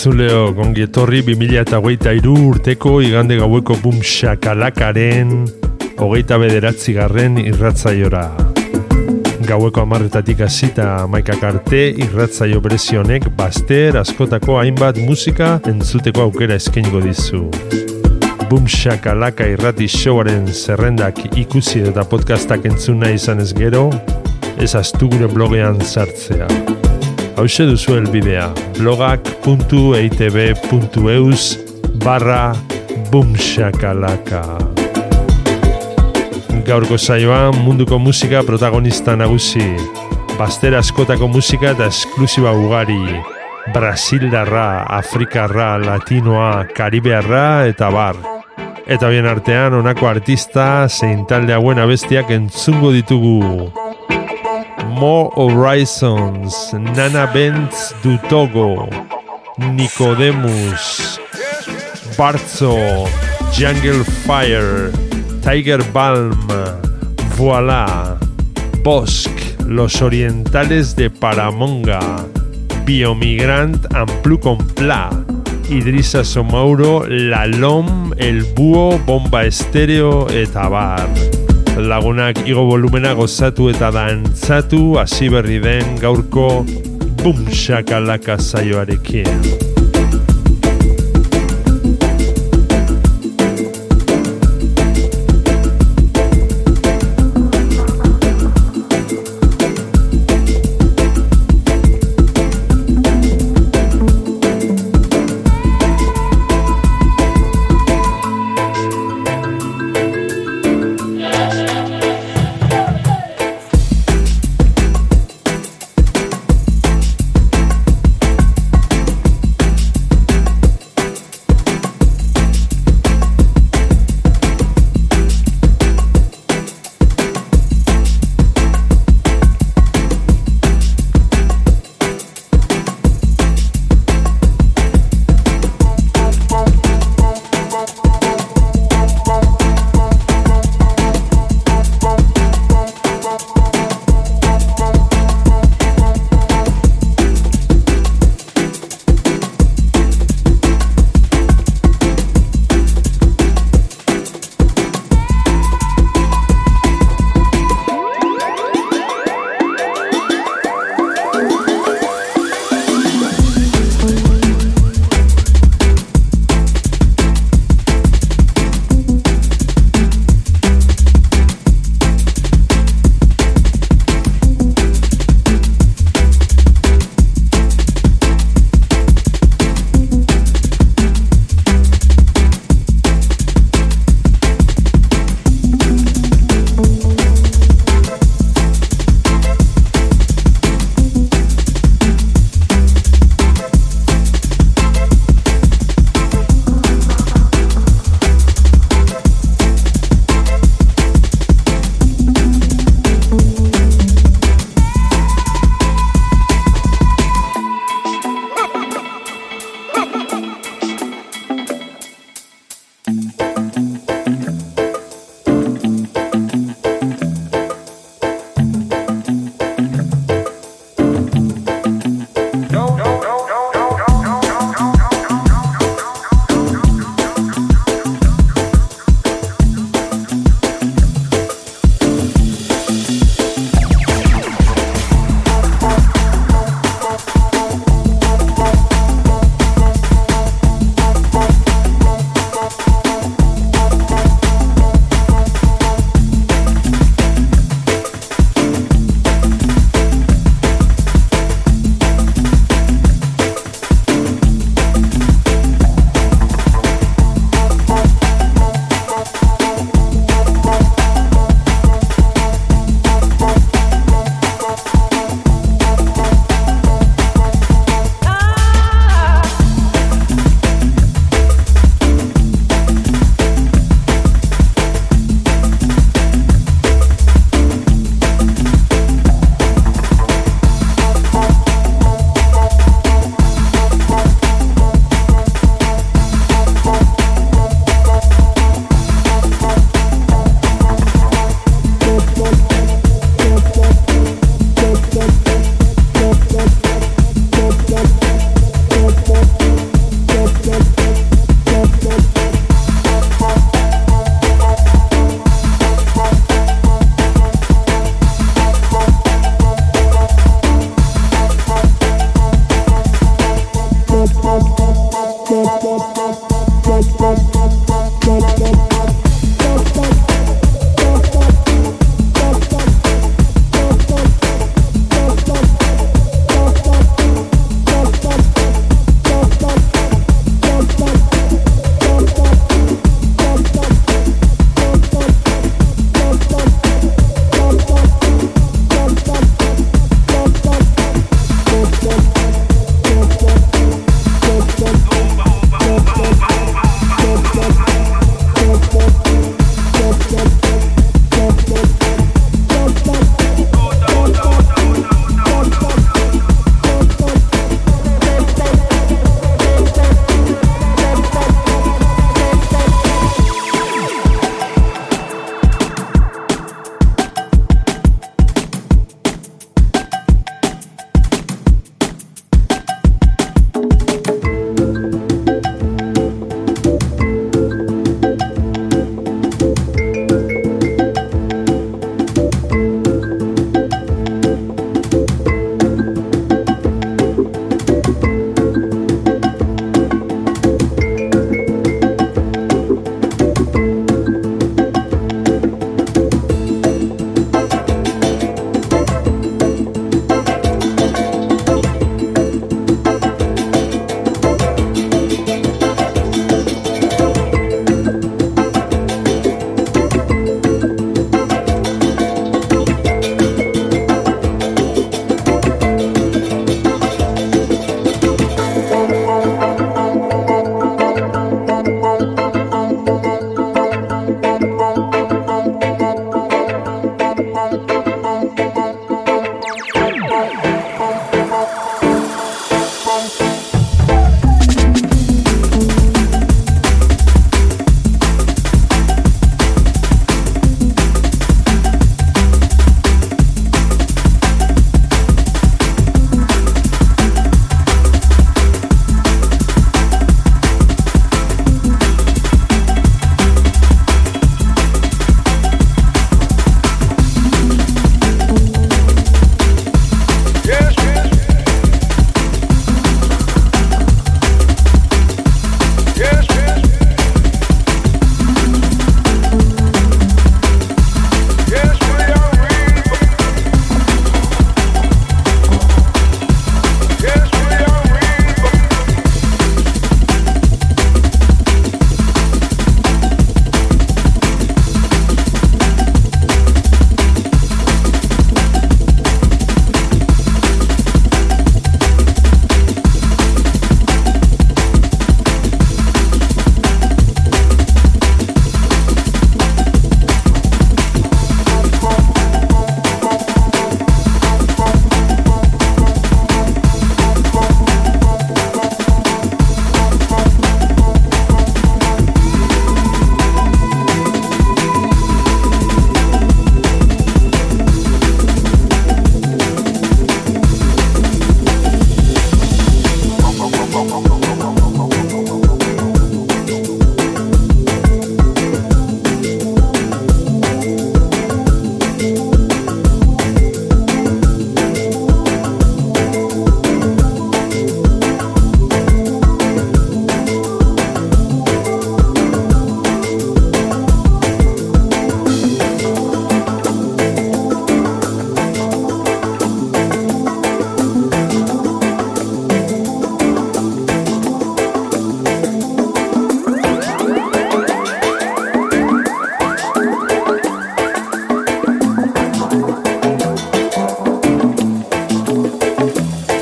Entzuleo, gongi etorri 2008 urteko igande gaueko bum shakalakaren hogeita bederatzi garren irratzaiora. Gaueko amarretatik hasita maikak arte irratzaio berezionek baster askotako hainbat musika entzuteko aukera eskainiko dizu. Boom Shakalaka irrati showaren zerrendak ikusi eta podcastak entzuna izan ez gero, ez astu gure blogean sartzea. Hauxe duzu elbidea, blogak.eitb.eus barra bumshakalaka. Gaurko saioan munduko musika protagonista nagusi, baster askotako musika eta esklusiba ugari, Brasildarra, Afrikarra, Latinoa, Karibearra eta bar. Eta bien artean honako artista zein talde hauen abestiak entzungo ditugu. More Horizons, Nana Benz du Togo, Nicodemus, Barzo, Jungle Fire, Tiger Balm, Voila, Bosque, Los Orientales de Paramonga, Biomigrant Amplu Pla, Idrisa Somauro, La Lom, El Búho, Bomba Estéreo eta bar. Lagunak igo volumena gozatu eta dantzatu hasi berri den gaurko bum shakalaka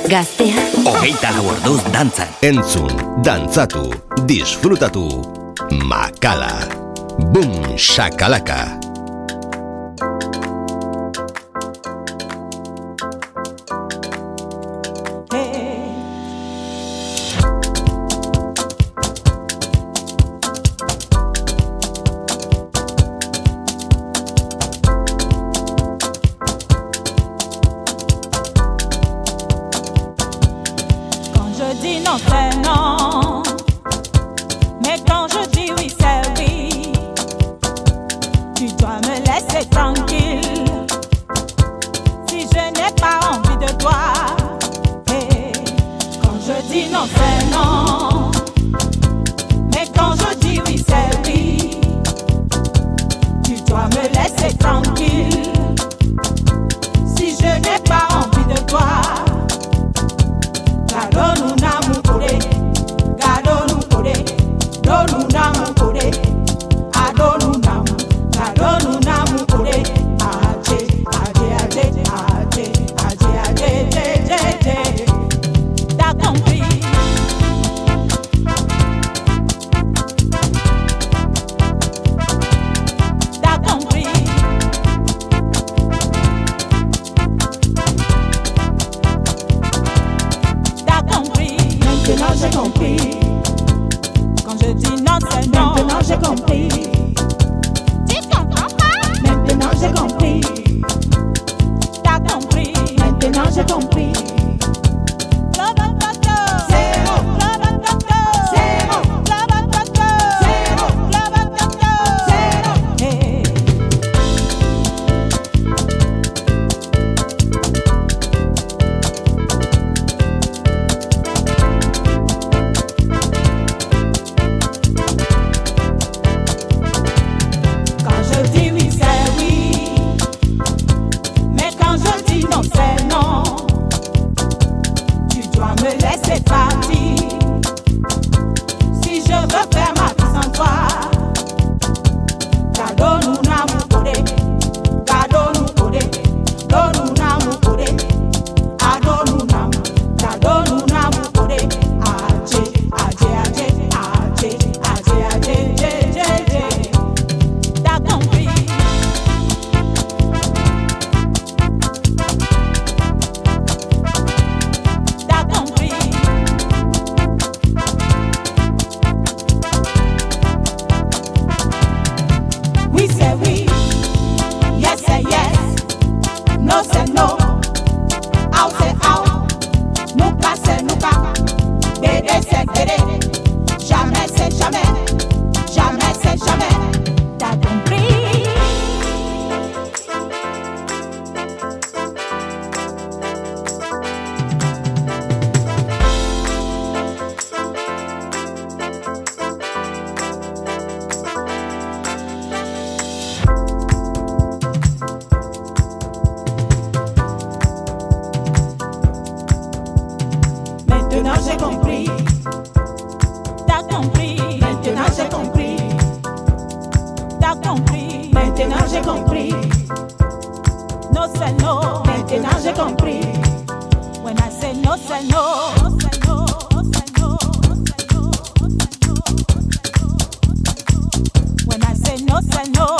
Gaztea. Hogeita lau orduz dantzan. Entzun, dantzatu, disfrutatu. Makala. Bum, shakalaka. say no. Maintenant j'ai compris. When I say no, say no. When I say no, say no.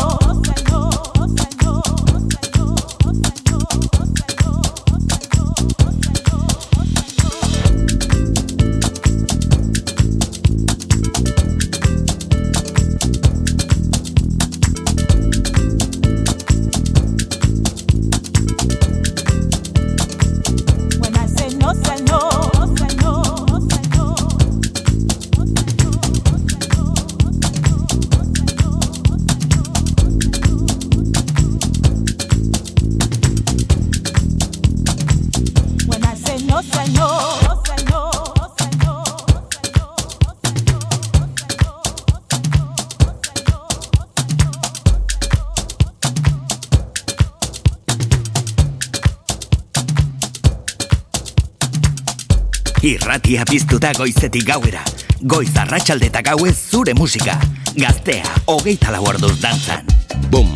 Piztuta goizetik gauera. Goiz arratsaldetak gauez zure musika. Gaztea, hogeita lau orduz dantzan. Bum,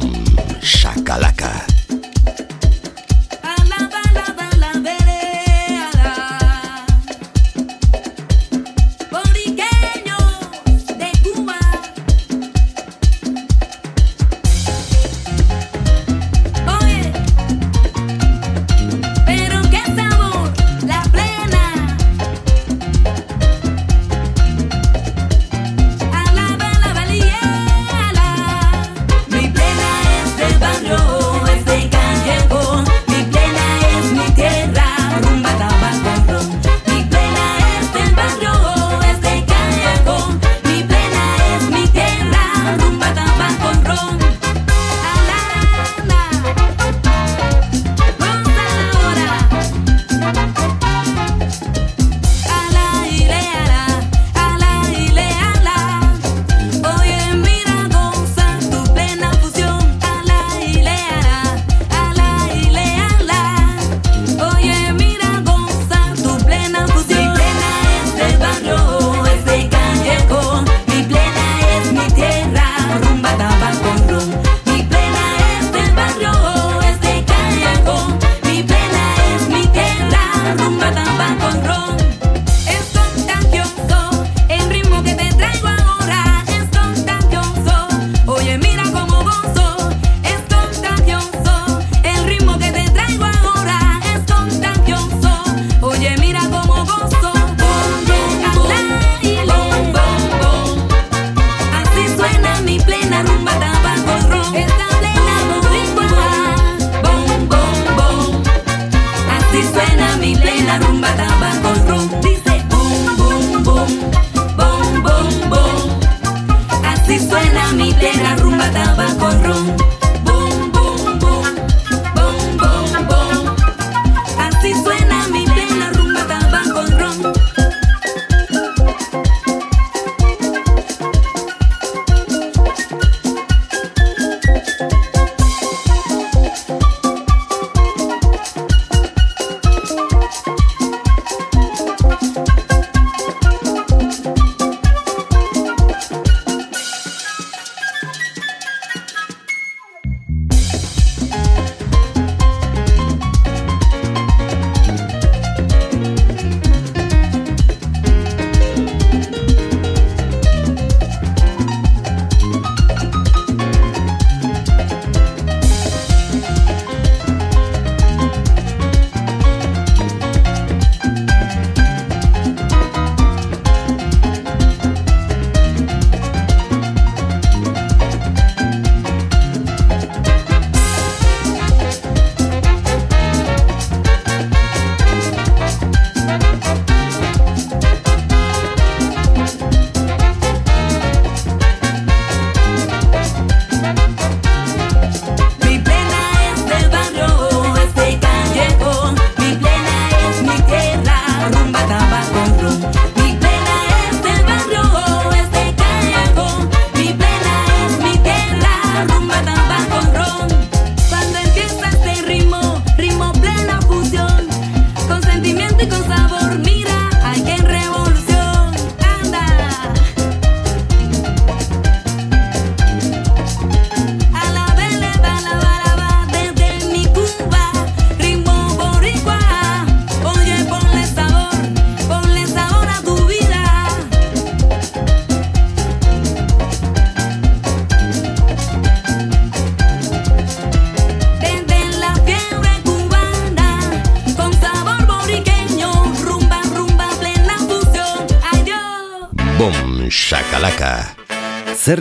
shakalaka.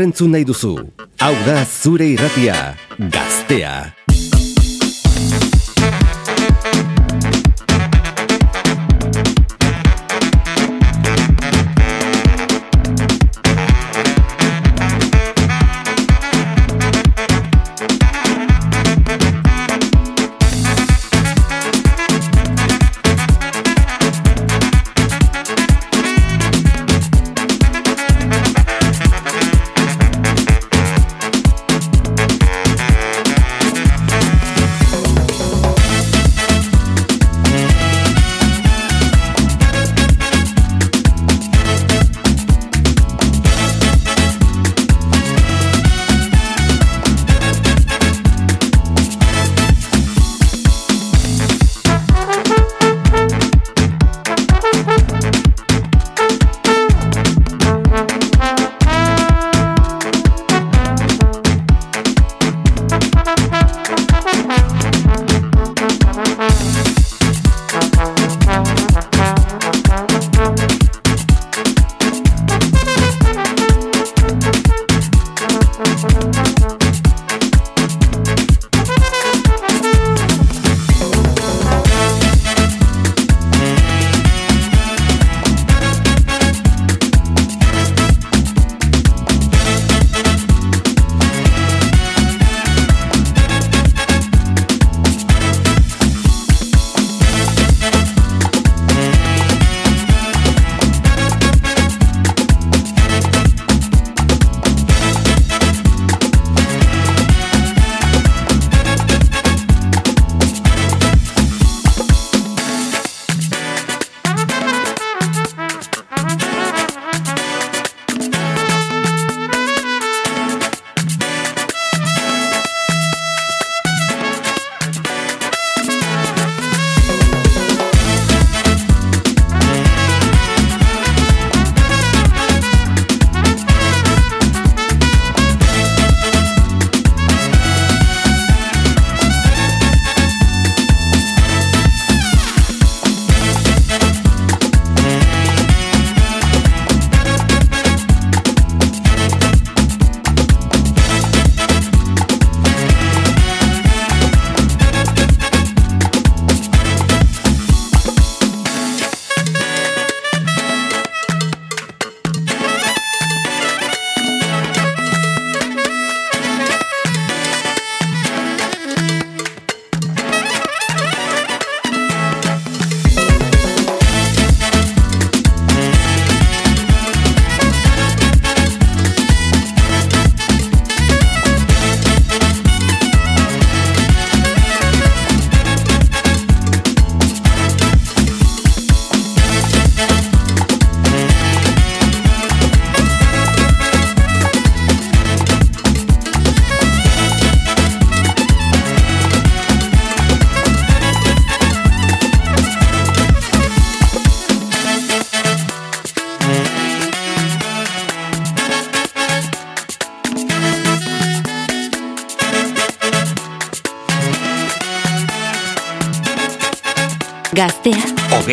Zerrentzu nahi duzu? Hau da zure irratia. Gaztea.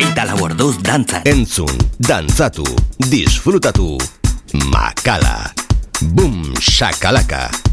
Hogeita lau orduz dantzan. Entzun, dantzatu, disfrutatu. Makala. Boom shakalaka.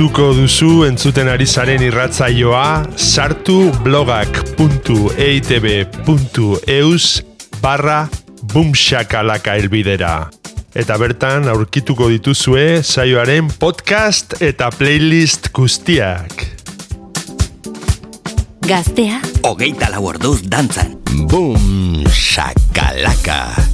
Gustuko duzu entzuten ari zaren irratzaioa sartu blogak.eitb.eus barra bumxakalaka elbidera. Eta bertan aurkituko dituzue saioaren podcast eta playlist guztiak. Gaztea, Hogeita lau orduz dantzan. Boom, shakalaka.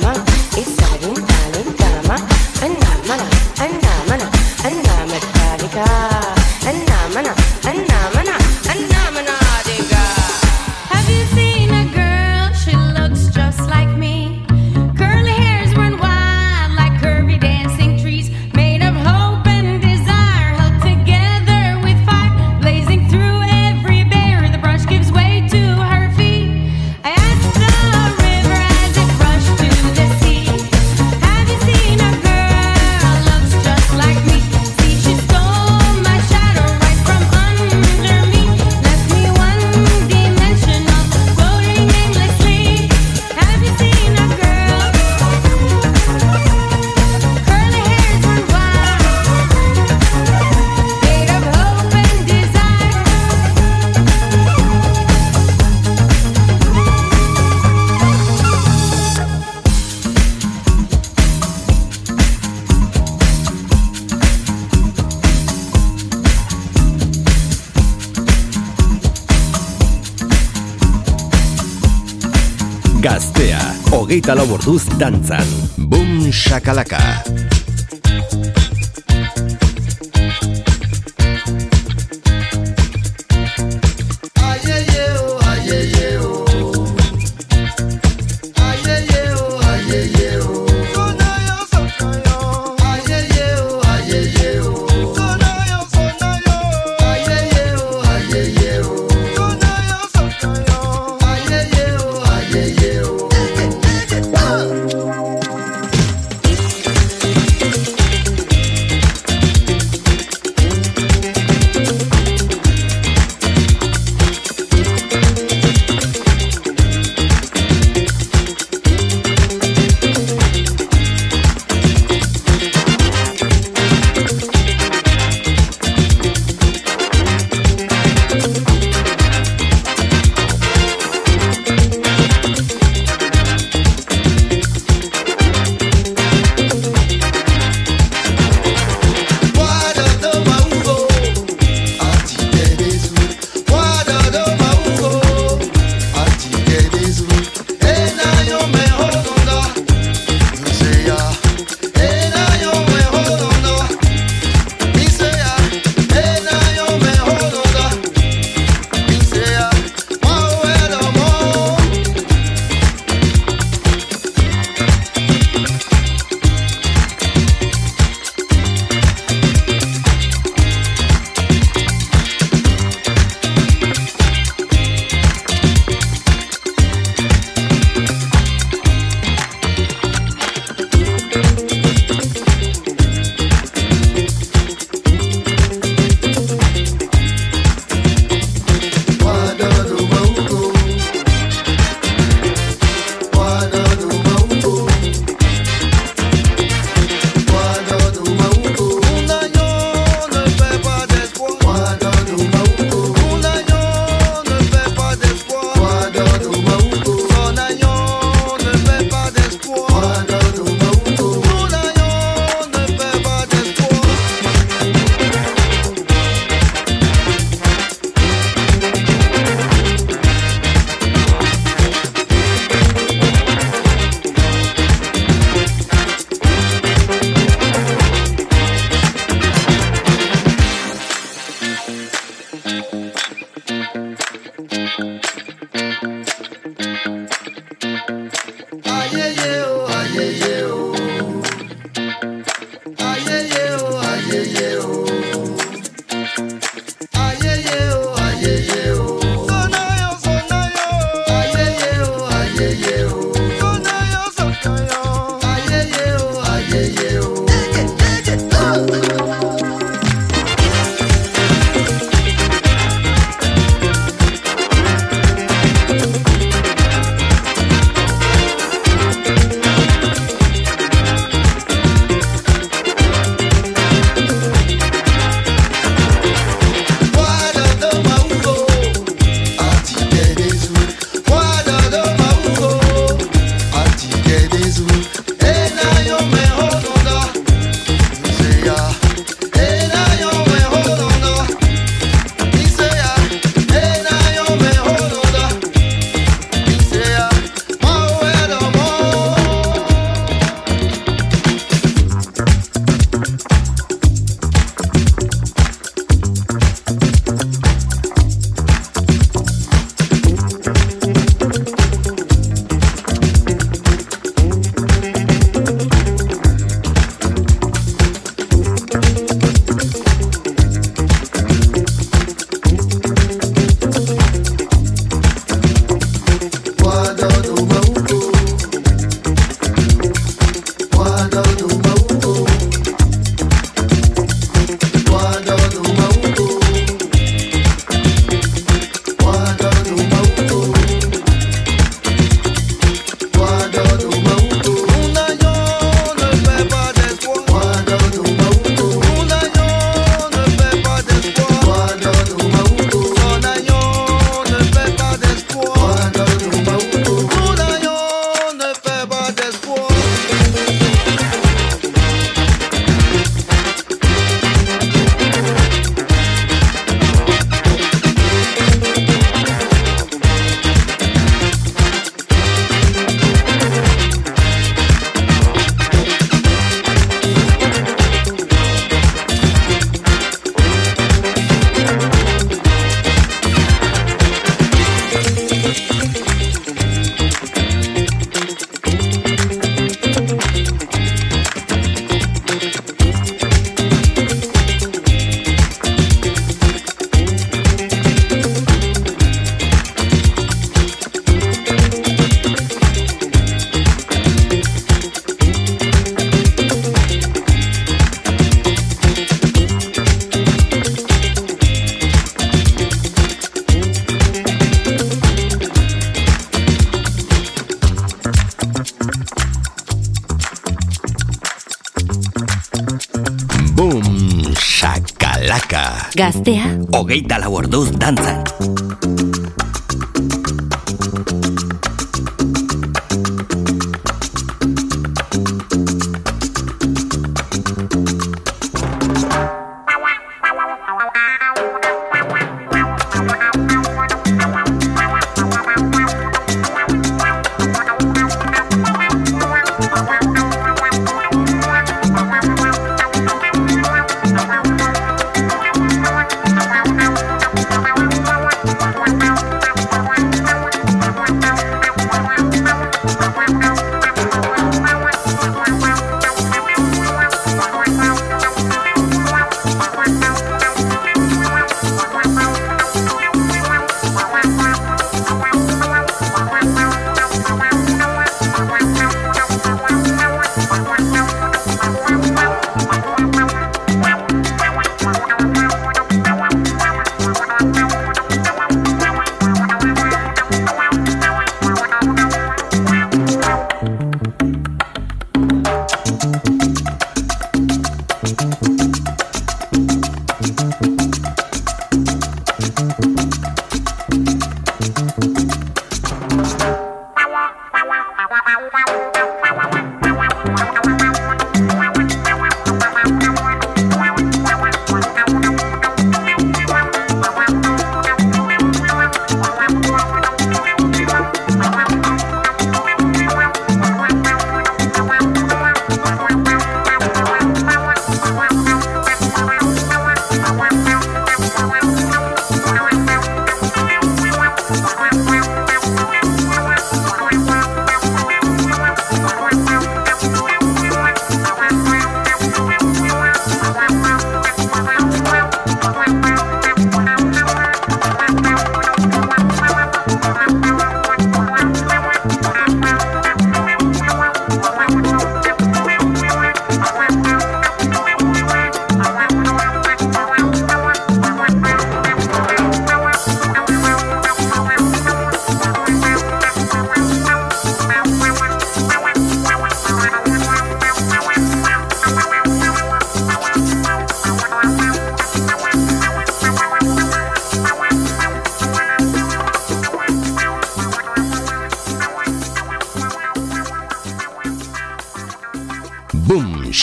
Mama, it's starting, darling. hogeita lau orduz dantzan. Boom shakalaka.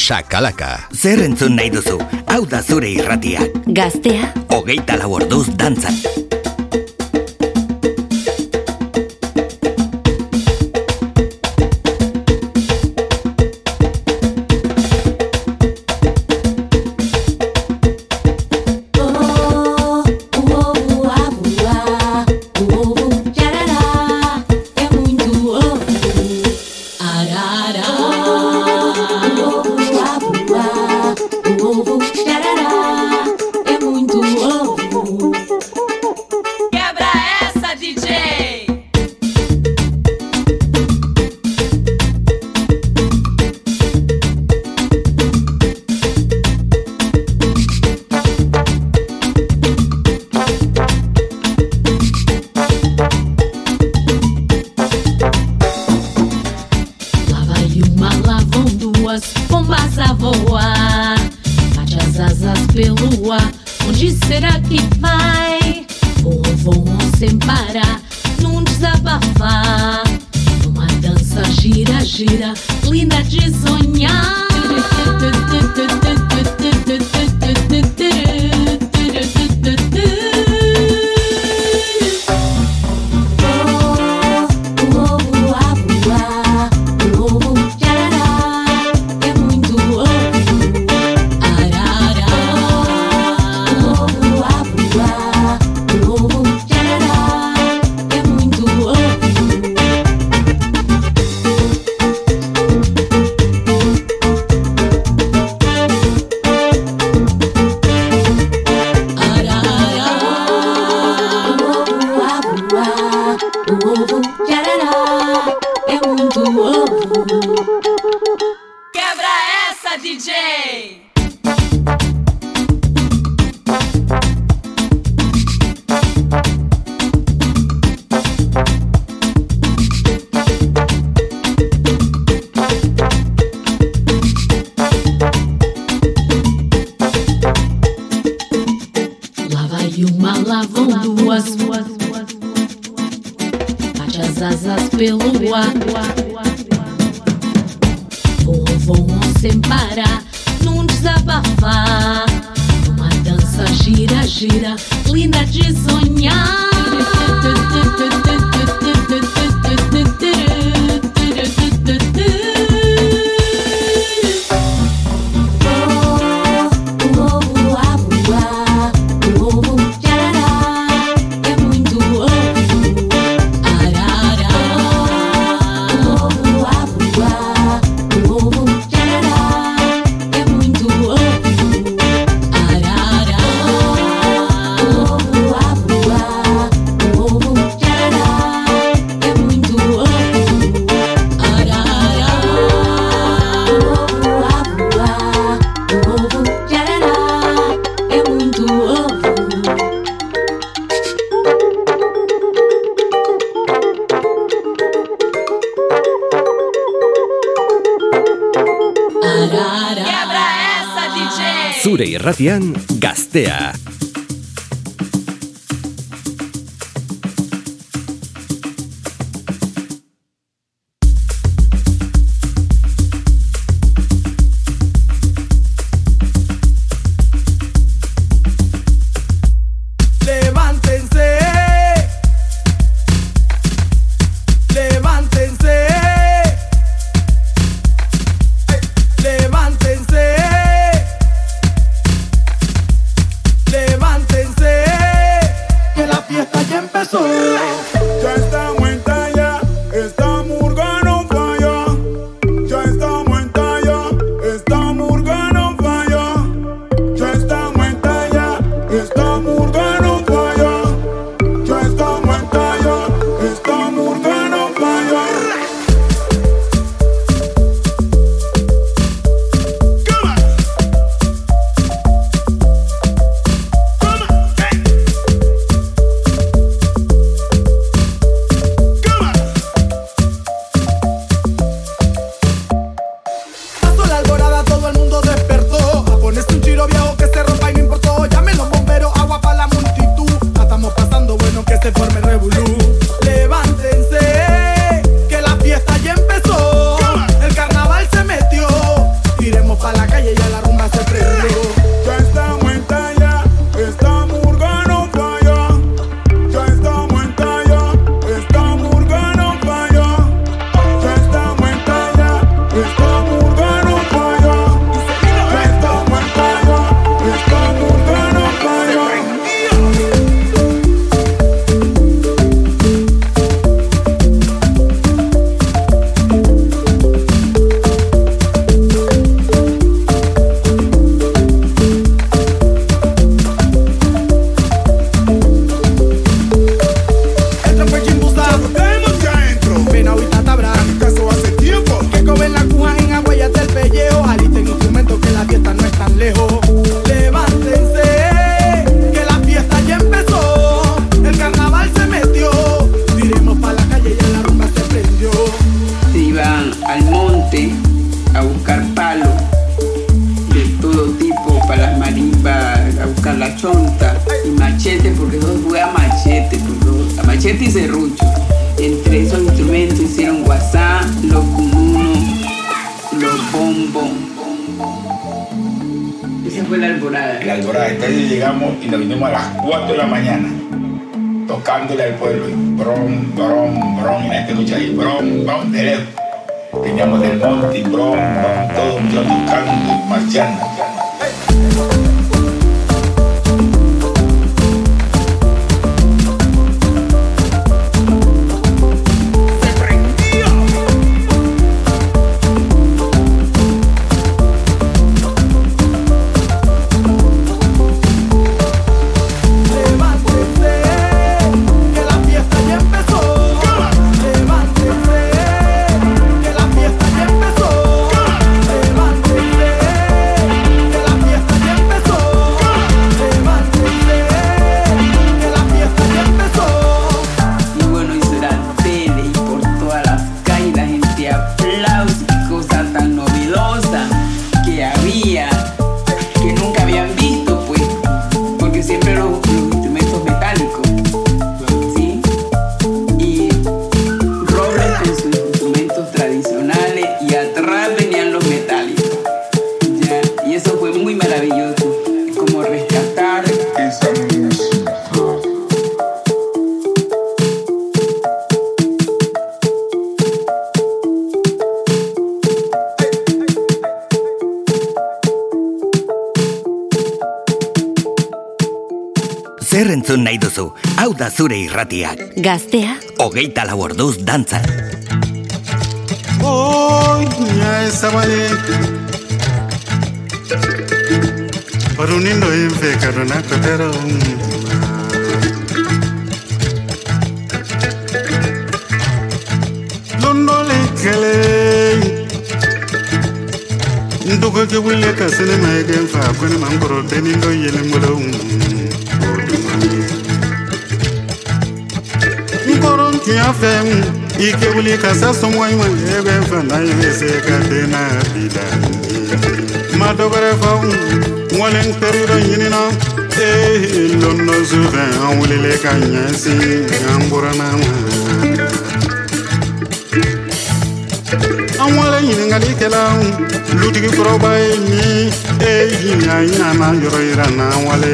Shakalaka. Zer entzun nahi duzu? Hau da zure irratia. Gaztea. Ogeita lau orduz dantzan. Zure irratian gaztea. zure irratiak. Gaztea. Hogeita lau orduz dantza. Oina ez abale. Orunindo infe karunako tero. Londole kele. Ndugo ke wile ka sene maegen fa kone mangoro teningo yele mbolo. I'm wuli ka se sɔngɔ in ma e bɛ fana i se ka den na bi la ma dɔ wɛrɛ fɔ n walen teri dɔ ɲinina ee lɔndɔ su fɛ an welele ka an an lutigi yira na wale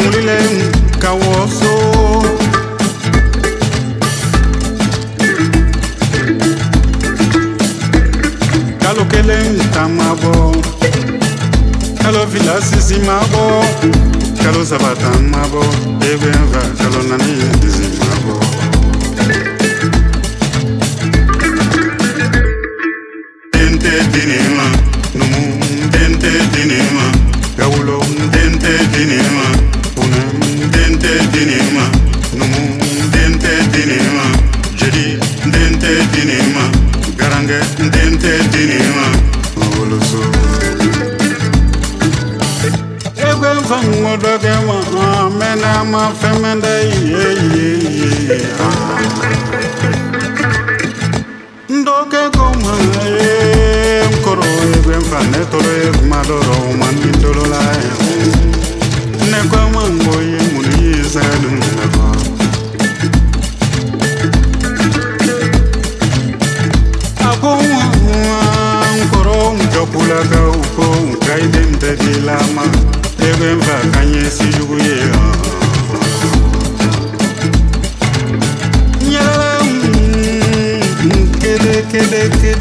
maulileng kawoso kalokeleng tamabo kalofila sisi mabo kalosabata mabo kalonani dizi mabo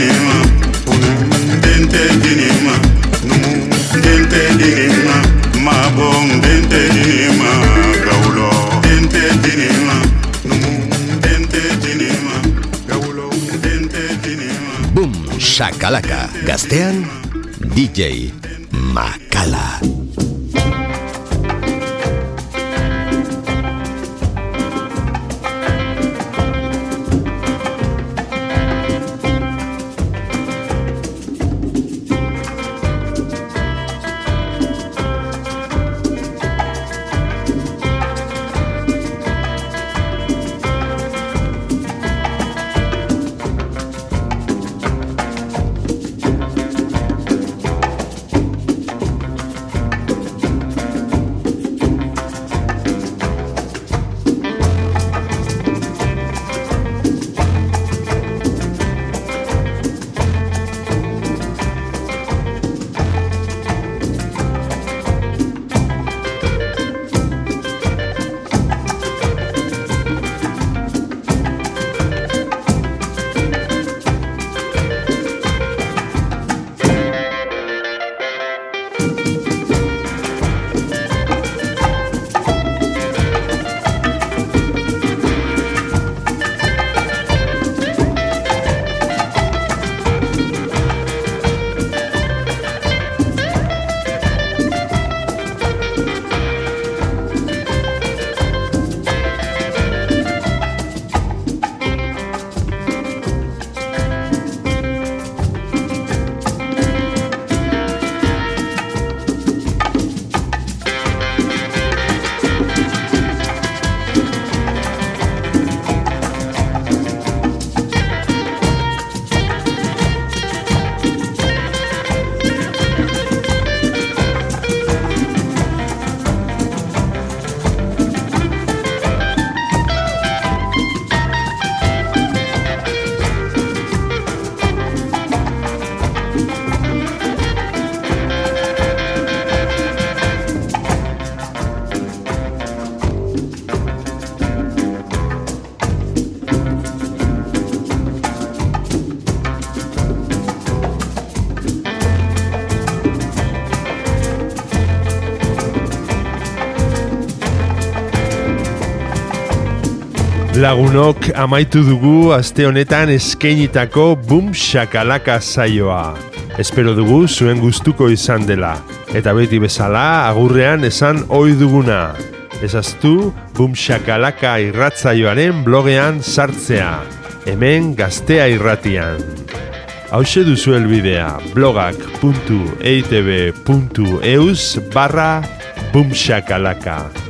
tɛ dinima funɛ den tɛ dinima numu den tɛ dinima mabɔ den tɛ dinima gawulo den tɛ dinima numu den tɛ dinima gawulo den tɛ dinima Boom, shakalaka. Gaztean, DJ Makala. Lagunok amaitu dugu aste honetan eskeinitako Bum Shakalaka zaioa. Espero dugu zuen gustuko izan dela. Eta beti bezala agurrean esan ohi duguna. Ezaztu Bum Shakalaka irratzaioaren blogean sartzea. Hemen gaztea irratian. Hau duzu elbidea blogak.eitb.eus barra bumxakalaka.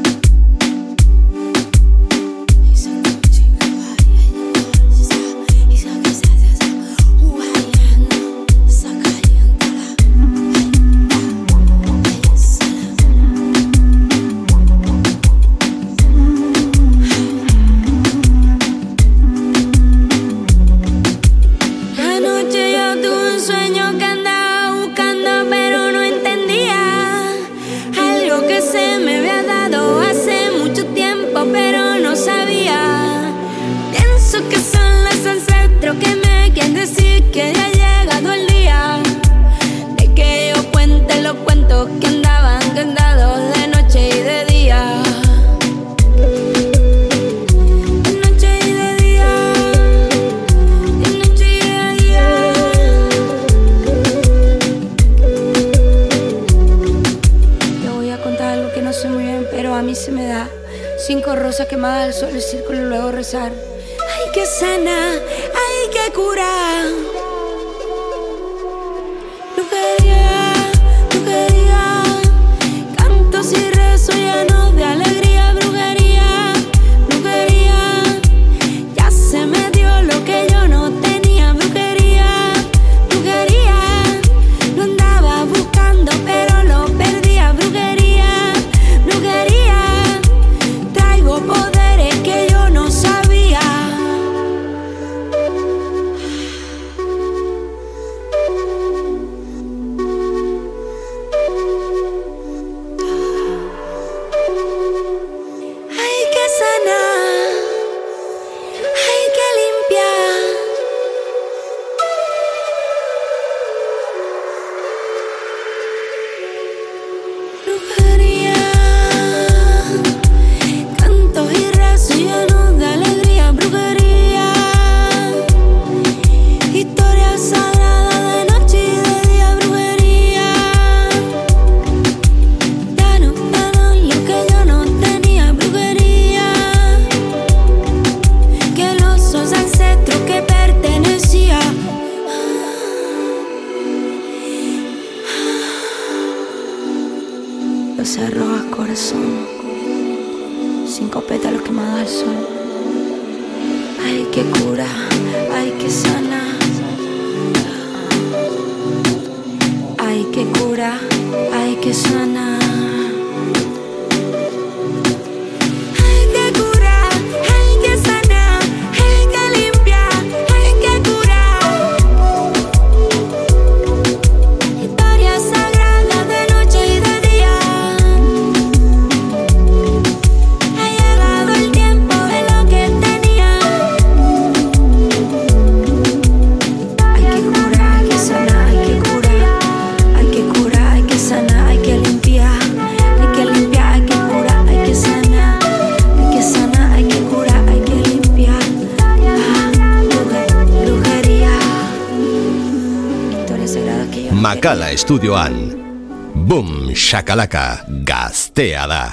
Estudio Al. Boom, shakalaka, gasteada.